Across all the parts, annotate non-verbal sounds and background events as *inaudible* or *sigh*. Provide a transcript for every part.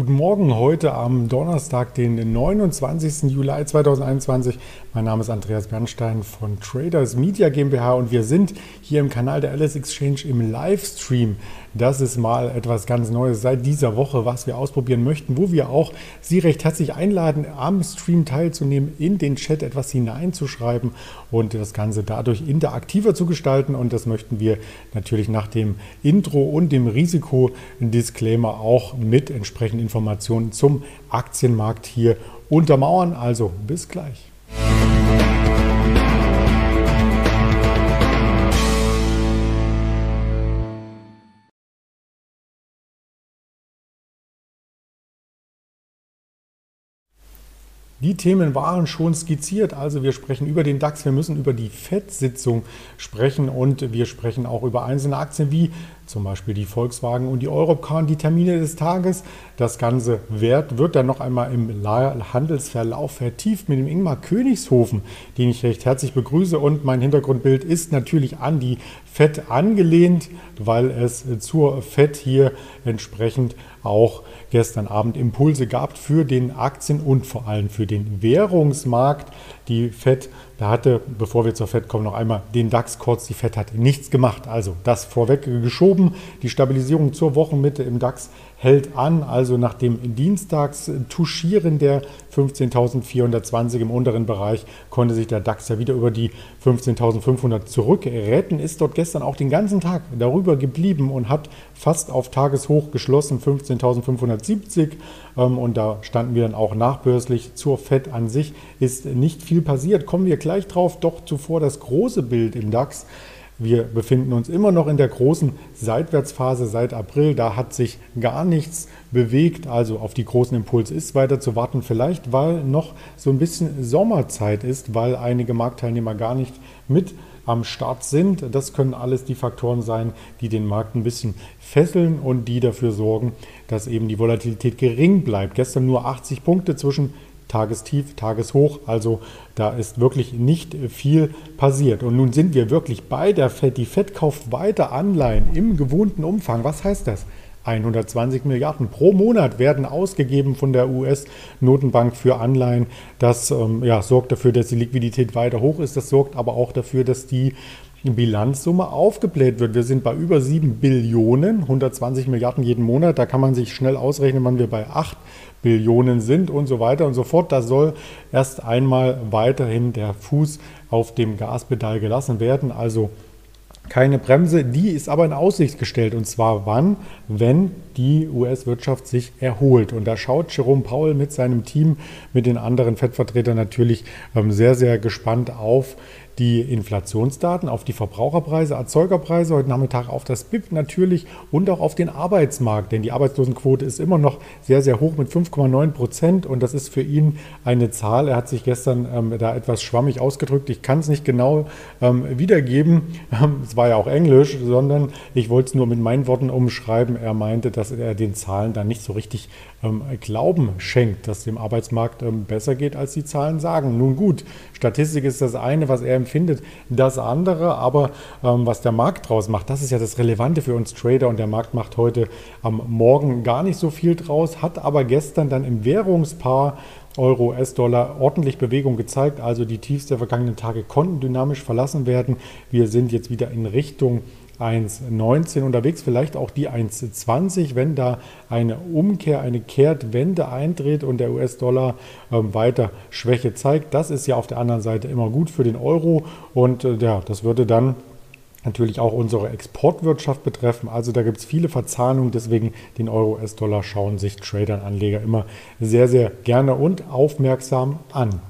Guten Morgen heute am Donnerstag, den 29. Juli 2021. Mein Name ist Andreas Bernstein von Traders Media GmbH und wir sind hier im Kanal der Alice Exchange im Livestream. Das ist mal etwas ganz Neues seit dieser Woche, was wir ausprobieren möchten, wo wir auch Sie recht herzlich einladen, am Stream teilzunehmen, in den Chat etwas hineinzuschreiben und das Ganze dadurch interaktiver zu gestalten. Und das möchten wir natürlich nach dem Intro und dem Risikodisclaimer auch mit entsprechenden Informationen zum Aktienmarkt hier untermauern. Also bis gleich. Die Themen waren schon skizziert. Also wir sprechen über den DAX, wir müssen über die FED-Sitzung sprechen und wir sprechen auch über einzelne Aktien wie zum Beispiel die Volkswagen und die Europcar, die Termine des Tages. Das ganze Wert wird dann noch einmal im Handelsverlauf vertieft mit dem Ingmar Königshofen, den ich recht herzlich begrüße. Und mein Hintergrundbild ist natürlich an die FED angelehnt, weil es zur FED hier entsprechend auch gestern Abend Impulse gab für den Aktien- und vor allem für den Währungsmarkt. Die FED, da hatte, bevor wir zur FED kommen, noch einmal den DAX kurz. Die FED hat nichts gemacht. Also das vorweg geschoben. Die Stabilisierung zur Wochenmitte im DAX hält an. Also nach dem Dienstags-Tuschieren der 15.420 im unteren Bereich konnte sich der DAX ja wieder über die 15.500 zurückretten. Ist dort gestern auch den ganzen Tag darüber geblieben und hat fast auf Tageshoch geschlossen, 15.570. Ähm, und da standen wir dann auch nachbörslich zur FED an sich. Ist nicht viel passiert. Kommen wir gleich drauf. Doch zuvor das große Bild im DAX. Wir befinden uns immer noch in der großen Seitwärtsphase seit April. Da hat sich gar nichts bewegt. Also auf die großen Impulse ist weiter zu warten. Vielleicht, weil noch so ein bisschen Sommerzeit ist, weil einige Marktteilnehmer gar nicht mit am Start sind. Das können alles die Faktoren sein, die den Markt ein bisschen fesseln und die dafür sorgen, dass eben die Volatilität gering bleibt. Gestern nur 80 Punkte zwischen Tagestief, Tageshoch. Also da ist wirklich nicht viel passiert. Und nun sind wir wirklich bei der FED. Die FED kauft weiter Anleihen im gewohnten Umfang. Was heißt das? 120 Milliarden pro Monat werden ausgegeben von der US-Notenbank für Anleihen. Das ähm, ja, sorgt dafür, dass die Liquidität weiter hoch ist. Das sorgt aber auch dafür, dass die Bilanzsumme aufgebläht wird. Wir sind bei über 7 Billionen, 120 Milliarden jeden Monat. Da kann man sich schnell ausrechnen, wann wir bei 8 Billionen sind und so weiter und so fort. Da soll erst einmal weiterhin der Fuß auf dem Gaspedal gelassen werden. Also keine Bremse, die ist aber in Aussicht gestellt. Und zwar wann? Wenn die US-Wirtschaft sich erholt. Und da schaut Jerome Powell mit seinem Team, mit den anderen FED-Vertretern natürlich ähm, sehr, sehr gespannt auf die Inflationsdaten, auf die Verbraucherpreise, Erzeugerpreise, heute Nachmittag auf das BIP natürlich und auch auf den Arbeitsmarkt, denn die Arbeitslosenquote ist immer noch sehr, sehr hoch mit 5,9 Prozent und das ist für ihn eine Zahl. Er hat sich gestern ähm, da etwas schwammig ausgedrückt. Ich kann es nicht genau ähm, wiedergeben. *laughs* Es war ja auch Englisch, sondern ich wollte es nur mit meinen Worten umschreiben. Er meinte, dass er den Zahlen dann nicht so richtig ähm, Glauben schenkt, dass dem Arbeitsmarkt ähm, besser geht, als die Zahlen sagen. Nun gut, Statistik ist das eine, was er empfindet, das andere, aber ähm, was der Markt draus macht, das ist ja das Relevante für uns Trader und der Markt macht heute am Morgen gar nicht so viel draus, hat aber gestern dann im Währungspaar Euro, US-Dollar ordentlich Bewegung gezeigt. Also die Tiefs der vergangenen Tage konnten dynamisch verlassen werden. Wir sind jetzt wieder in Richtung 1,19 unterwegs, vielleicht auch die 1,20, wenn da eine Umkehr, eine Kehrtwende eintritt und der US-Dollar ähm, weiter Schwäche zeigt. Das ist ja auf der anderen Seite immer gut für den Euro und äh, ja, das würde dann natürlich auch unsere Exportwirtschaft betreffen. Also da gibt es viele Verzahnungen, deswegen den Euro-US-Dollar schauen sich Trader und Anleger immer sehr, sehr gerne und aufmerksam an.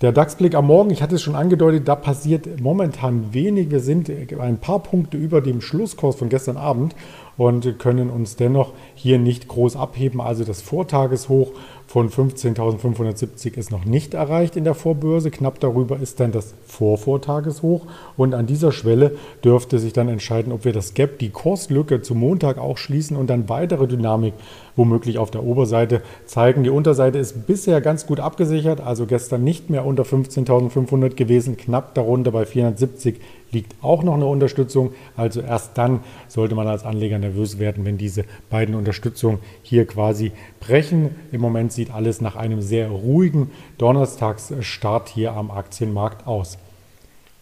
Der DAX-Blick am Morgen, ich hatte es schon angedeutet, da passiert momentan wenig. Wir sind ein paar Punkte über dem Schlusskurs von gestern Abend und können uns dennoch hier nicht groß abheben. Also das Vortageshoch von 15.570 ist noch nicht erreicht in der Vorbörse. Knapp darüber ist dann das Vorvortageshoch. Und an dieser Schwelle dürfte sich dann entscheiden, ob wir das Gap, die Kurslücke zum Montag auch schließen und dann weitere Dynamik womöglich auf der Oberseite zeigen. Die Unterseite ist bisher ganz gut abgesichert, also gestern nicht mehr unter 15.500 gewesen, knapp darunter bei 470 liegt auch noch eine Unterstützung. Also erst dann sollte man als Anleger nervös werden, wenn diese beiden Unterstützungen hier quasi brechen. Im Moment sieht alles nach einem sehr ruhigen Donnerstagsstart hier am Aktienmarkt aus.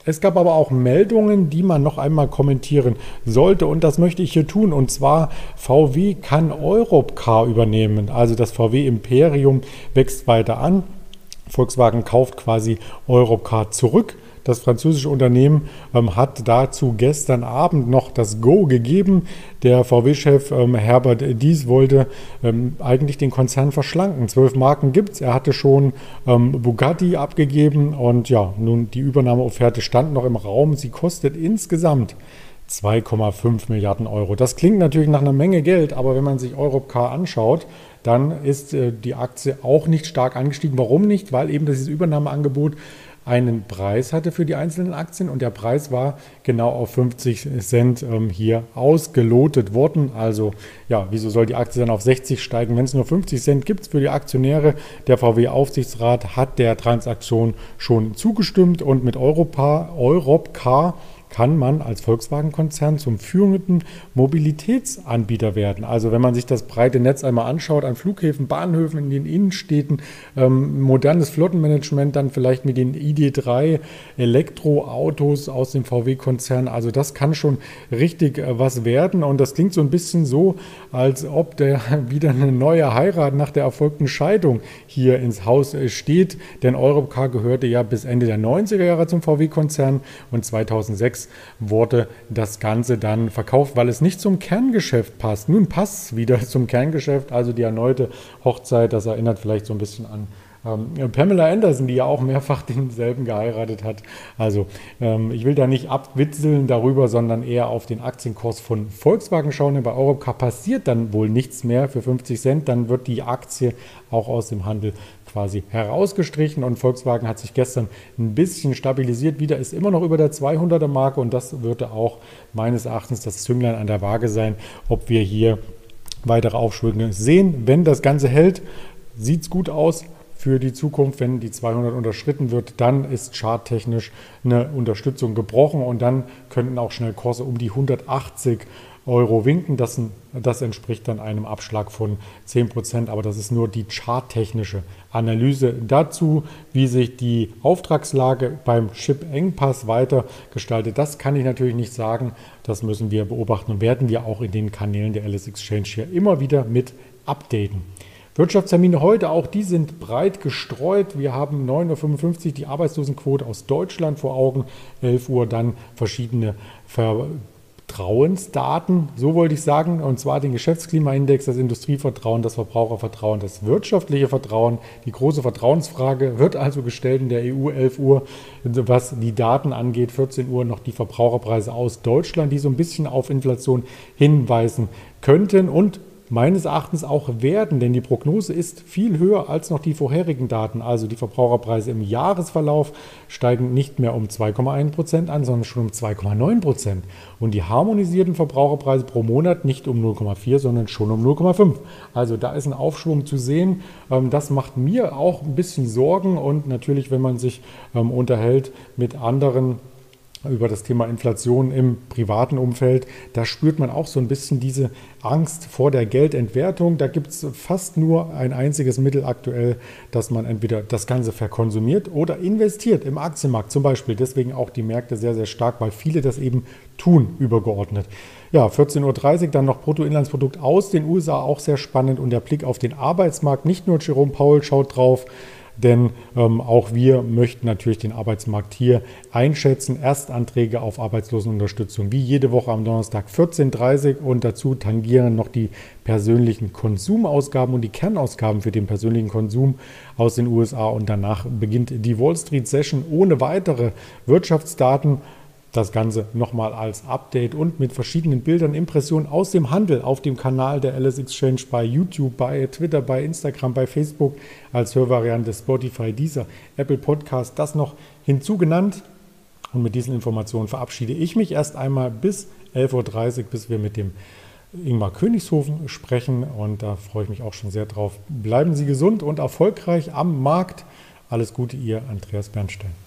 Es gab aber auch Meldungen, die man noch einmal kommentieren sollte und das möchte ich hier tun. Und zwar VW kann Europcar übernehmen. Also das VW Imperium wächst weiter an. Volkswagen kauft quasi Europcar zurück. Das französische Unternehmen ähm, hat dazu gestern Abend noch das Go gegeben. Der VW-Chef ähm, Herbert Dies wollte ähm, eigentlich den Konzern verschlanken. Zwölf Marken gibt es. Er hatte schon ähm, Bugatti abgegeben und ja, nun die Übernahmeofferte stand noch im Raum. Sie kostet insgesamt 2,5 Milliarden Euro. Das klingt natürlich nach einer Menge Geld, aber wenn man sich Europcar anschaut, dann ist äh, die Aktie auch nicht stark angestiegen. Warum nicht? Weil eben dieses Übernahmeangebot einen Preis hatte für die einzelnen Aktien und der Preis war genau auf 50 Cent ähm, hier ausgelotet worden. Also ja, wieso soll die Aktie dann auf 60 steigen, wenn es nur 50 Cent gibt für die Aktionäre? Der VW-Aufsichtsrat hat der Transaktion schon zugestimmt und mit Europa, Europcar kann man als Volkswagen-Konzern zum führenden Mobilitätsanbieter werden. Also wenn man sich das breite Netz einmal anschaut, an Flughäfen, Bahnhöfen in den Innenstädten, ähm, modernes Flottenmanagement, dann vielleicht mit den ID3 Elektroautos aus dem VW-Konzern. Also das kann schon richtig äh, was werden. Und das klingt so ein bisschen so, als ob der *laughs* wieder eine neue Heirat nach der erfolgten Scheidung hier ins Haus äh, steht. Denn Europcar gehörte ja bis Ende der 90er Jahre zum VW-Konzern und 2006 2006 wurde das Ganze dann verkauft, weil es nicht zum Kerngeschäft passt. Nun passt es wieder *laughs* zum Kerngeschäft, also die erneute Hochzeit, das erinnert vielleicht so ein bisschen an ähm, Pamela Anderson, die ja auch mehrfach *laughs* denselben geheiratet hat. Also ähm, ich will da nicht abwitzeln darüber, sondern eher auf den Aktienkurs von Volkswagen schauen. Denn bei Europcar passiert dann wohl nichts mehr für 50 Cent. Dann wird die Aktie auch aus dem Handel quasi herausgestrichen und Volkswagen hat sich gestern ein bisschen stabilisiert. Wieder ist immer noch über der 200er Marke und das würde auch meines Erachtens das Zünglein an der Waage sein, ob wir hier weitere Aufschwünge sehen. Wenn das Ganze hält, sieht es gut aus für die Zukunft, wenn die 200 unterschritten wird, dann ist charttechnisch eine Unterstützung gebrochen und dann könnten auch schnell Kurse um die 180 Euro winken. Das, das entspricht dann einem Abschlag von 10 Prozent, aber das ist nur die charttechnische Analyse dazu, wie sich die Auftragslage beim Chip-Engpass weiter gestaltet. Das kann ich natürlich nicht sagen. Das müssen wir beobachten und werden wir auch in den Kanälen der LS Exchange hier immer wieder mit updaten. Wirtschaftstermine heute, auch die sind breit gestreut. Wir haben 9.55 Uhr die Arbeitslosenquote aus Deutschland vor Augen, 11 Uhr dann verschiedene Vertrauensdaten, so wollte ich sagen, und zwar den Geschäftsklimaindex, das Industrievertrauen, das Verbrauchervertrauen, das wirtschaftliche Vertrauen. Die große Vertrauensfrage wird also gestellt in der EU 11 Uhr, was die Daten angeht, 14 Uhr noch die Verbraucherpreise aus Deutschland, die so ein bisschen auf Inflation hinweisen könnten und meines Erachtens auch werden, denn die Prognose ist viel höher als noch die vorherigen Daten. Also die Verbraucherpreise im Jahresverlauf steigen nicht mehr um 2,1 Prozent an, sondern schon um 2,9 Prozent. Und die harmonisierten Verbraucherpreise pro Monat nicht um 0,4, sondern schon um 0,5. Also da ist ein Aufschwung zu sehen. Ähm, das macht mir auch ein bisschen Sorgen und natürlich, wenn man sich ähm, unterhält mit anderen über das Thema Inflation im privaten Umfeld, da spürt man auch so ein bisschen diese Angst vor der Geldentwertung. Da gibt es fast nur ein einziges Mittel aktuell, dass man entweder das Ganze verkonsumiert oder investiert im Aktienmarkt zum Beispiel. Deswegen auch die Märkte sehr, sehr stark, weil viele das eben tun, übergeordnet. Ja, 14.30 Uhr dann noch Bruttoinlandsprodukt aus den USA, auch sehr spannend und der Blick auf den Arbeitsmarkt. Nicht nur Jerome Powell schaut drauf, denn ähm, auch wir möchten natürlich den Arbeitsmarkt hier einschätzen. Erstanträge auf Arbeitslosenunterstützung wie jede Woche am Donnerstag 14.30 Uhr und dazu tangieren noch die persönlichen Konsumausgaben und die Kernausgaben für den persönlichen Konsum aus den USA und danach beginnt die Wall Street Session ohne weitere Wirtschaftsdaten das Ganze nochmal als Update und mit verschiedenen Bildern, Impressionen aus dem Handel auf dem Kanal der LS Exchange bei YouTube, bei Twitter, bei Instagram, bei Facebook als Hörvariante Spotify, dieser Apple Podcast, das noch hinzugenannt. Und mit diesen Informationen verabschiede ich mich erst einmal bis 11.30 Uhr, bis wir mit dem Ingmar Königshofen sprechen. Und da freue ich mich auch schon sehr drauf. Bleiben Sie gesund und erfolgreich am Markt. Alles Gute, Ihr Andreas Bernstein.